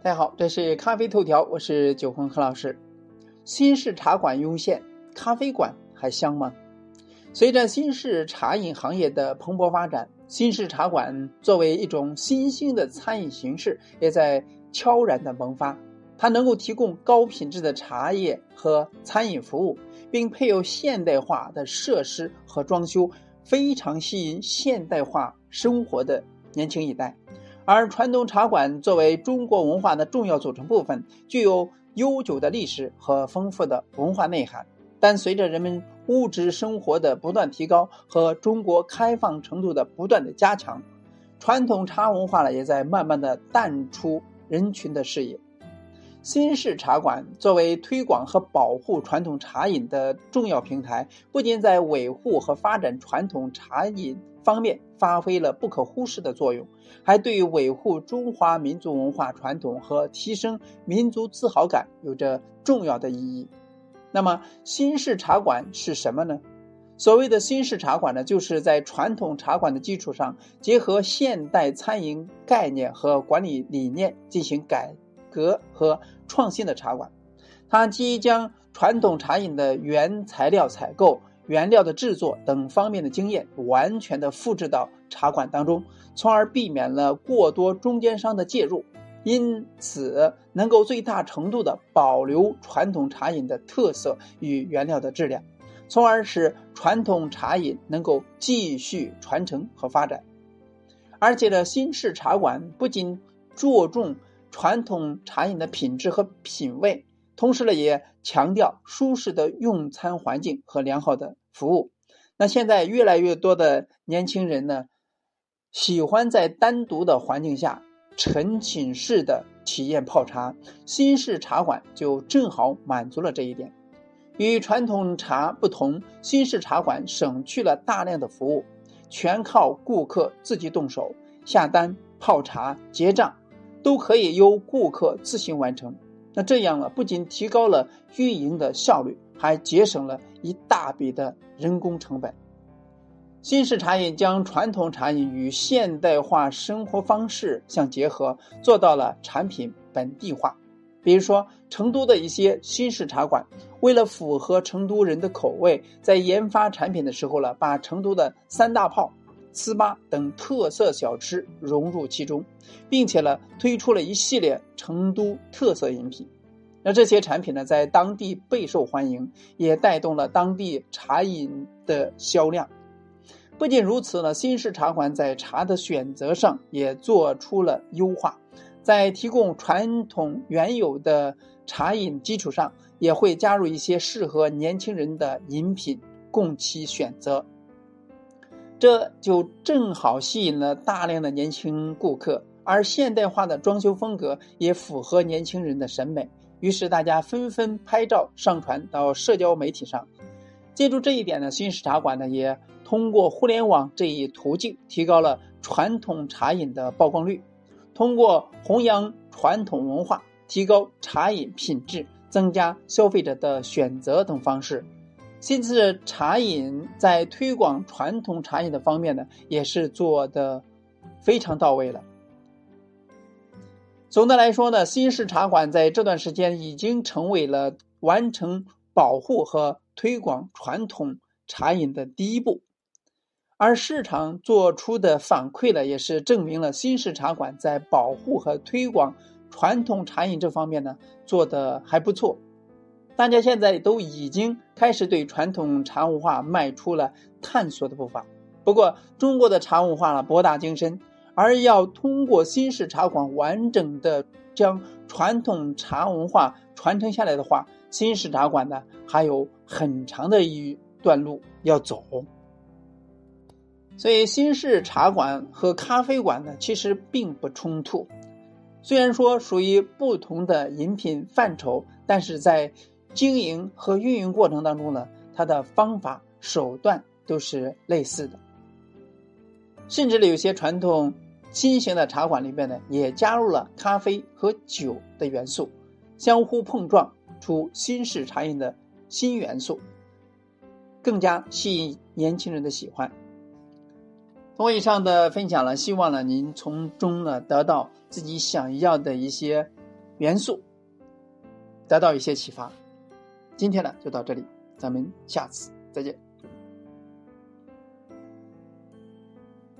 大家好，这是咖啡头条，我是九红何老师。新式茶馆涌现，咖啡馆还香吗？随着新式茶饮行业的蓬勃发展，新式茶馆作为一种新兴的餐饮形式，也在悄然的萌发。它能够提供高品质的茶叶和餐饮服务，并配有现代化的设施和装修，非常吸引现代化生活的年轻一代。而传统茶馆作为中国文化的重要组成部分，具有悠久的历史和丰富的文化内涵。但随着人们物质生活的不断提高和中国开放程度的不断的加强，传统茶文化呢也在慢慢的淡出人群的视野。新式茶馆作为推广和保护传统茶饮的重要平台，不仅在维护和发展传统茶饮。方面发挥了不可忽视的作用，还对维护中华民族文化传统和提升民族自豪感有着重要的意义。那么，新式茶馆是什么呢？所谓的新式茶馆呢，就是在传统茶馆的基础上，结合现代餐饮概念和管理理念进行改革和创新的茶馆。它即将传统茶饮的原材料采购。原料的制作等方面的经验完全的复制到茶馆当中，从而避免了过多中间商的介入，因此能够最大程度的保留传统茶饮的特色与原料的质量，从而使传统茶饮能够继续传承和发展。而且呢，新式茶馆不仅着重传统茶饮的品质和品味。同时呢，也强调舒适的用餐环境和良好的服务。那现在越来越多的年轻人呢，喜欢在单独的环境下沉浸式的体验泡茶。新式茶馆就正好满足了这一点。与传统茶不同，新式茶馆省去了大量的服务，全靠顾客自己动手下单、泡茶、结账，都可以由顾客自行完成。那这样呢，不仅提高了运营的效率，还节省了一大笔的人工成本。新式茶饮将传统茶饮与现代化生活方式相结合，做到了产品本地化。比如说，成都的一些新式茶馆，为了符合成都人的口味，在研发产品的时候呢，把成都的三大炮、糍粑等特色小吃融入其中，并且呢，推出了一系列成都特色饮品。那这些产品呢，在当地备受欢迎，也带动了当地茶饮的销量。不仅如此呢，新式茶馆在茶的选择上也做出了优化，在提供传统原有的茶饮基础上，也会加入一些适合年轻人的饮品供其选择。这就正好吸引了大量的年轻顾客，而现代化的装修风格也符合年轻人的审美，于是大家纷纷拍照上传到社交媒体上。借助这一点呢，新式茶馆呢也通过互联网这一途径，提高了传统茶饮的曝光率。通过弘扬传统文化、提高茶饮品质、增加消费者的选择等方式。新式茶饮在推广传统茶饮的方面呢，也是做的非常到位了。总的来说呢，新式茶馆在这段时间已经成为了完成保护和推广传统茶饮的第一步，而市场做出的反馈呢，也是证明了新式茶馆在保护和推广传统茶饮这方面呢，做的还不错。大家现在都已经开始对传统茶文化迈出了探索的步伐。不过，中国的茶文化呢博大精深，而要通过新式茶馆完整的将传统茶文化传承下来的话，新式茶馆呢还有很长的一段路要走。所以，新式茶馆和咖啡馆呢其实并不冲突，虽然说属于不同的饮品范畴，但是在经营和运营过程当中呢，它的方法手段都是类似的，甚至呢有些传统新型的茶馆里面呢，也加入了咖啡和酒的元素，相互碰撞出新式茶饮的新元素，更加吸引年轻人的喜欢。通过以上的分享呢，希望呢您从中呢得到自己想要的一些元素得到一些启发。今天呢就到这里，咱们下次再见。